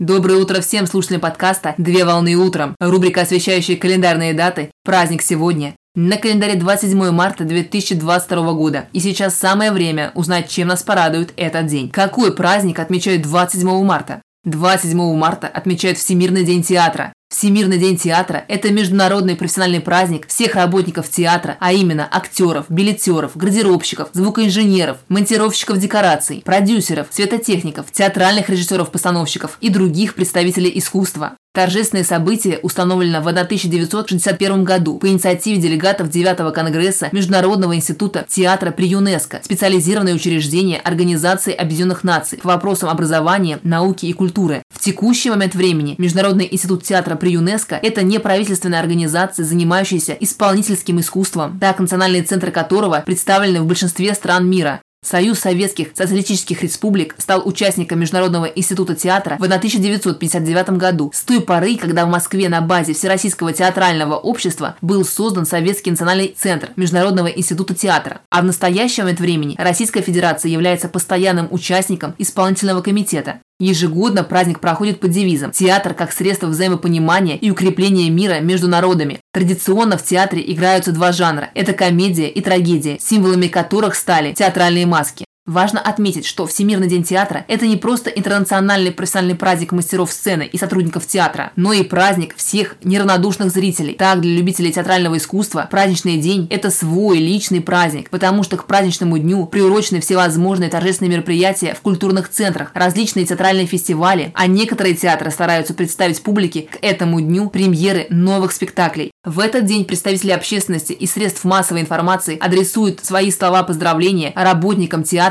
Доброе утро всем слушателям подкаста «Две волны утром». Рубрика, освещающая календарные даты. Праздник сегодня. На календаре 27 марта 2022 года. И сейчас самое время узнать, чем нас порадует этот день. Какой праздник отмечают 27 марта? 27 марта отмечают Всемирный день театра. Всемирный день театра – это международный профессиональный праздник всех работников театра, а именно актеров, билетеров, гардеробщиков, звукоинженеров, монтировщиков декораций, продюсеров, светотехников, театральных режиссеров-постановщиков и других представителей искусства. Торжественное событие установлено в 1961 году по инициативе делегатов 9 Конгресса Международного института театра при ЮНЕСКО, специализированное учреждение Организации Объединенных Наций по вопросам образования, науки и культуры. В текущий момент времени Международный институт театра при ЮНЕСКо – это неправительственная организация, занимающаяся исполнительским искусством, так национальные центры которого представлены в большинстве стран мира. Союз Советских Социалистических Республик стал участником Международного института театра в 1959 году, с той поры, когда в Москве на базе Всероссийского театрального общества был создан Советский национальный центр Международного института театра. А в настоящий момент времени Российская Федерация является постоянным участником исполнительного комитета. Ежегодно праздник проходит под девизом «Театр как средство взаимопонимания и укрепления мира между народами». Традиционно в театре играются два жанра – это комедия и трагедия, символами которых стали театральные маски. Важно отметить, что Всемирный день театра – это не просто интернациональный профессиональный праздник мастеров сцены и сотрудников театра, но и праздник всех неравнодушных зрителей. Так, для любителей театрального искусства праздничный день – это свой личный праздник, потому что к праздничному дню приурочены всевозможные торжественные мероприятия в культурных центрах, различные театральные фестивали, а некоторые театры стараются представить публике к этому дню премьеры новых спектаклей. В этот день представители общественности и средств массовой информации адресуют свои слова поздравления работникам